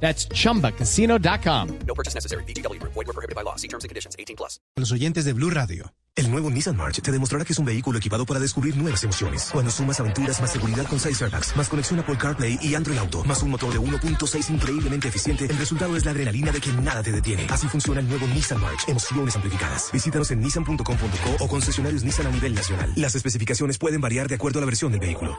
That's chumbacasino.com. No purchase necessary. BGW. Void were prohibited by law. See terms and conditions. 18 plus. Los oyentes de Blue Radio. El nuevo Nissan March te demostrará que es un vehículo equipado para descubrir nuevas emociones. Cuando sumas aventuras, más seguridad con 6 airbags, más conexión Apple CarPlay y Android Auto, más un motor de 1.6 increíblemente eficiente, el resultado es la adrenalina de que nada te detiene. Así funciona el nuevo Nissan March. Emociones amplificadas. Visítanos en nissan.com.co o concesionarios Nissan a nivel nacional. Las especificaciones pueden variar de acuerdo a la versión del vehículo.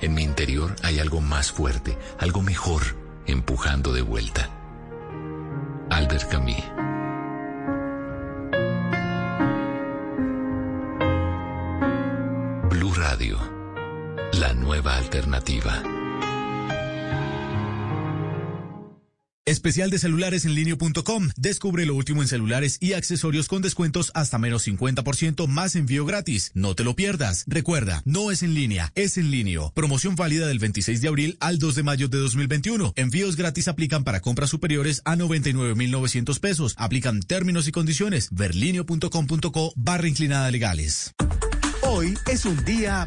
en mi interior hay algo más fuerte, algo mejor, empujando de vuelta. Albert Camus. Blue Radio, la nueva alternativa. Especial de celulares en línea.com. Descubre lo último en celulares y accesorios con descuentos hasta menos 50% más envío gratis. No te lo pierdas. Recuerda, no es en línea, es en línea. Promoción válida del 26 de abril al 2 de mayo de 2021. Envíos gratis aplican para compras superiores a 99,900 pesos. Aplican términos y condiciones. Verlinio.com.co barra inclinada legales. Hoy es un día...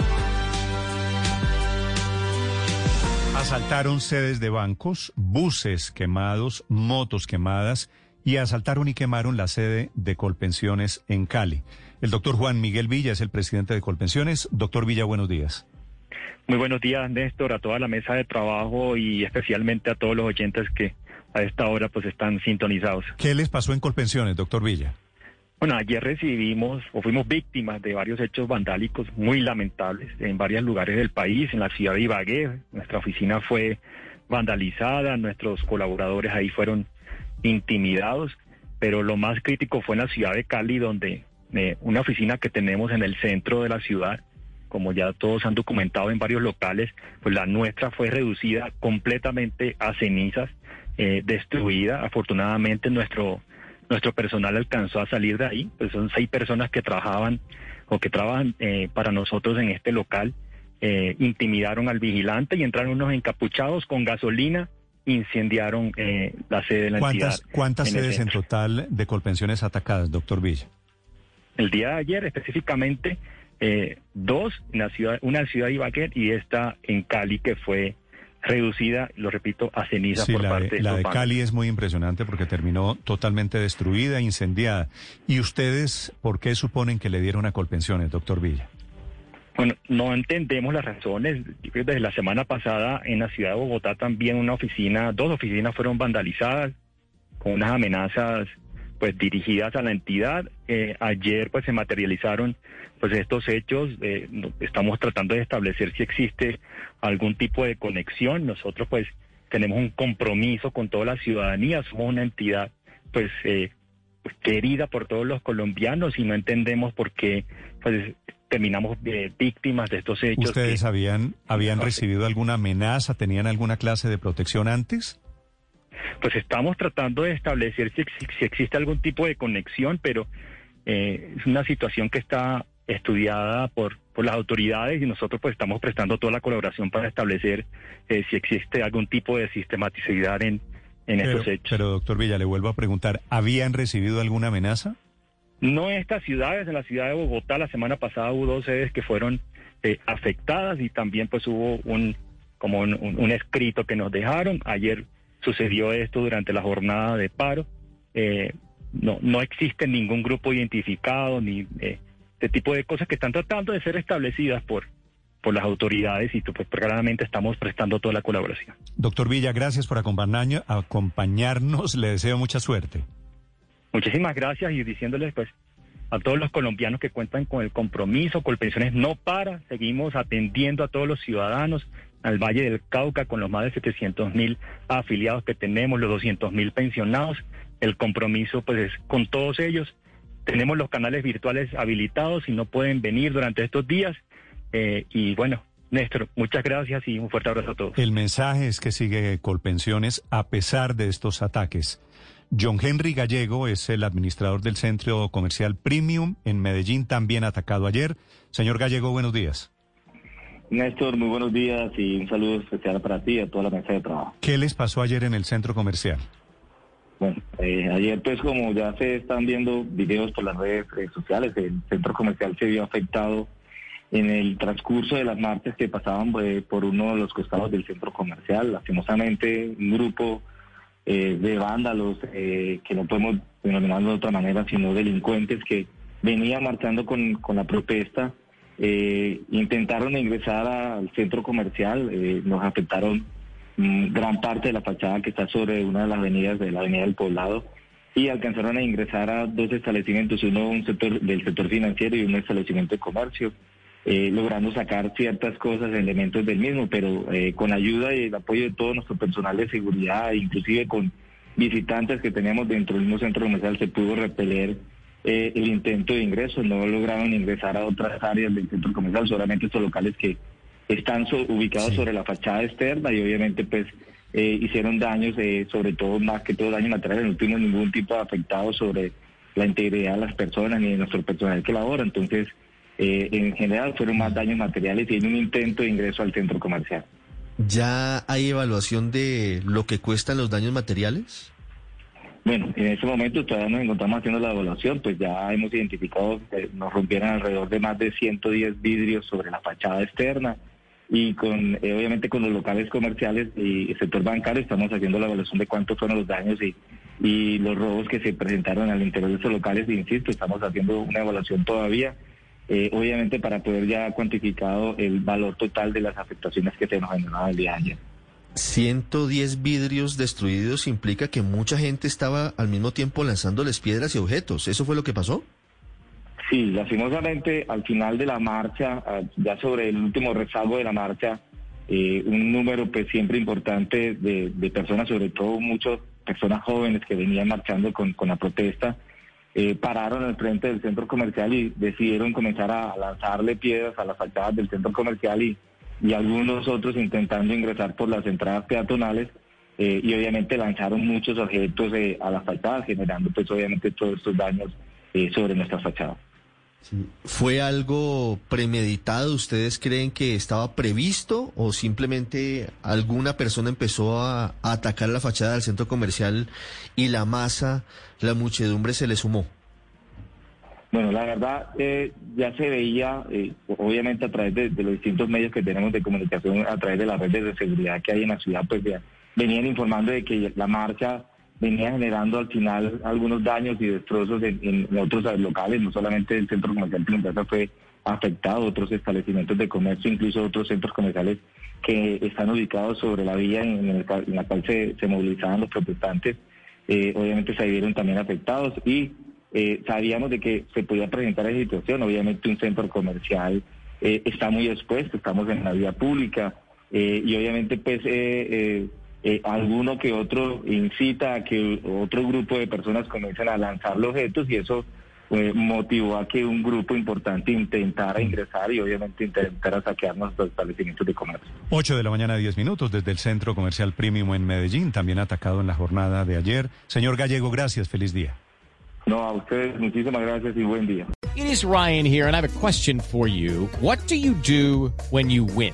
Asaltaron sedes de bancos, buses quemados, motos quemadas y asaltaron y quemaron la sede de Colpensiones en Cali. El doctor Juan Miguel Villa es el presidente de Colpensiones. Doctor Villa, buenos días. Muy buenos días, Néstor, a toda la mesa de trabajo y especialmente a todos los oyentes que a esta hora pues están sintonizados. ¿Qué les pasó en Colpensiones, doctor Villa? Bueno, ayer recibimos o fuimos víctimas de varios hechos vandálicos muy lamentables en varios lugares del país, en la ciudad de Ibagué. Nuestra oficina fue vandalizada, nuestros colaboradores ahí fueron intimidados, pero lo más crítico fue en la ciudad de Cali, donde eh, una oficina que tenemos en el centro de la ciudad, como ya todos han documentado en varios locales, pues la nuestra fue reducida completamente a cenizas, eh, destruida. Afortunadamente nuestro nuestro personal alcanzó a salir de ahí, pues son seis personas que trabajaban o que trabajan eh, para nosotros en este local, eh, intimidaron al vigilante y entraron unos encapuchados con gasolina, incendiaron eh, la sede de la ¿Cuántas, entidad. ¿cuántas en sedes en total de Colpensiones atacadas, doctor Villa? El día de ayer específicamente, eh, dos, en la ciudad, una en Ciudad de Ibagué y esta en Cali que fue reducida, lo repito, a ceniza Sí, por la parte de, de la de bancos. Cali es muy impresionante porque terminó totalmente destruida, incendiada. ¿Y ustedes por qué suponen que le dieron a Colpensiones, doctor Villa? Bueno, no entendemos las razones. Desde la semana pasada en la ciudad de Bogotá también una oficina, dos oficinas fueron vandalizadas con unas amenazas pues dirigidas a la entidad. Eh, ayer pues se materializaron pues estos hechos. Eh, estamos tratando de establecer si existe algún tipo de conexión. Nosotros pues tenemos un compromiso con toda la ciudadanía. Somos una entidad pues eh, pues, querida por todos los colombianos y no entendemos por qué pues terminamos eh, víctimas de estos hechos. ¿Ustedes que- habían, habían No recibido alguna amenaza, tenían alguna clase de protección antes? Pues estamos tratando de establecer si, si existe algún tipo de conexión, pero eh, es una situación que está estudiada por, por las autoridades y nosotros pues estamos prestando toda la colaboración para establecer eh, si existe algún tipo de sistematicidad en, en Pero, estos hechos. pero, doctor Villa, le vuelvo a preguntar, ¿habían recibido alguna amenaza? no en estas ciudades, en la ciudad de Bogotá la semana pasada hubo dos sedes que fueron eh, afectadas y también pues hubo un como un, un, escrito que nos dejaron. Ayer sucedió esto durante la jornada de paro. Eh, no, no existe ningún grupo identificado ni eh, este tipo de cosas que están tratando de ser establecidas por, por las autoridades y pues claramente estamos prestando toda la colaboración. Doctor Villa, gracias por acompañarnos. Le deseo mucha suerte. Muchísimas gracias y diciéndoles pues a todos los colombianos que cuentan con el compromiso, Colpensiones no para, seguimos atendiendo a todos los ciudadanos, al Valle del Cauca con los más de 700 mil afiliados que tenemos, los 200 mil pensionados, el compromiso pues es con todos ellos. Tenemos los canales virtuales habilitados y no pueden venir durante estos días. Eh, y bueno, Néstor, muchas gracias y un fuerte abrazo a todos. El mensaje es que sigue Colpensiones a pesar de estos ataques. John Henry Gallego es el administrador del centro comercial Premium en Medellín, también atacado ayer. Señor Gallego, buenos días. Néstor, muy buenos días y un saludo especial para ti y a toda la mesa de trabajo. ¿Qué les pasó ayer en el centro comercial? Bueno, eh, ayer pues como ya se están viendo videos por las redes sociales, el centro comercial se vio afectado en el transcurso de las marchas que pasaban eh, por uno de los costados del centro comercial. Lastimosamente, un grupo eh, de vándalos, eh, que no podemos denominarlo de otra manera, sino delincuentes que venían marchando con, con la protesta, eh, intentaron ingresar al centro comercial, nos afectaron mm, gran parte de la fachada que está sobre una de las avenidas de la Avenida del Poblado y alcanzaron a ingresar a dos establecimientos, uno un sector del sector financiero y un establecimiento de comercio. Eh, logrando sacar ciertas cosas, elementos del mismo, pero eh, con ayuda y el apoyo de todo nuestro personal de seguridad, inclusive con visitantes que teníamos dentro del mismo centro comercial, se pudo repeler eh, el intento de ingreso. No lograron ingresar a otras áreas del centro comercial, solamente estos locales que están ubicados sobre la fachada externa y obviamente pues hicieron daños, sobre todo más que todo daño material, no tuvimos ningún tipo de afectado sobre la integridad de las personas ni de nuestro personal que labora. Entonces, eh, en general fueron más daños materiales y en un intento de ingreso al centro comercial. ¿Ya hay evaluación de lo que cuestan los daños materiales? Bueno, en ese momento todavía nos encontramos haciendo la evaluación, pues ya hemos identificado que nos rompieron alrededor de más de 110 vidrios sobre la fachada externa y con eh, obviamente con los locales comerciales y el sector bancario estamos haciendo la evaluación de cuántos fueron los daños y, y los robos que se presentaron al interior de esos locales. E insisto, estamos haciendo una evaluación todavía eh, obviamente para poder ya cuantificado el valor total de las afectaciones que se nos generaron el día de ayer. 110 vidrios destruidos implica que mucha gente estaba al mismo tiempo lanzándoles piedras y objetos. ¿Eso fue lo que pasó? Sí, lastimosamente al final de la marcha, ah, ya sobre el último rezago de la marcha, eh, un número pues siempre importante de, personas, sobre todo muchas personas jóvenes que venían marchando con, con la protesta, eh, pararon al frente del centro comercial y decidieron comenzar a lanzarle piedras a las fachadas del centro comercial y, y algunos otros intentando ingresar por las entradas peatonales eh, y obviamente lanzaron muchos objetos eh, a las fachadas generando pues obviamente todos estos daños sobre nuestras fachadas. ¿Fue algo premeditado? ¿Ustedes creen que estaba previsto o simplemente alguna persona empezó a, atacar la fachada del centro comercial y la masa, la muchedumbre se le sumó? Bueno, la verdad eh, ya se veía, eh, obviamente a través de, los distintos medios que tenemos de comunicación, a través de las redes de seguridad que hay en la ciudad, pues ya venían informando de que la marcha venía generando al final algunos daños y destrozos en, otros locales, no solamente el centro comercial Plaza fue afectado, otros establecimientos de comercio, incluso otros centros comerciales que están ubicados sobre la vía en, la cual se, movilizaban los protestantes, eh, obviamente se vieron también afectados y eh, sabíamos de que se podía presentar esa situación, obviamente un centro comercial eh, está muy expuesto, estamos en la vía pública y obviamente pues eh, alguno que otro incita a que otro grupo de personas comiencen a lanzar los objetos y eso eh, motivó a que un grupo importante intentara ingresar y obviamente intentara saquear nuestros establecimientos de comercio. 8 de la mañana, 10 minutos, desde el Centro Comercial Premium en Medellín, también atacado en la jornada de ayer. Señor Gallego, gracias, feliz día. No, a ustedes muchísimas gracias y buen día. It is Ryan here and I have a question for you. What do you do when you win?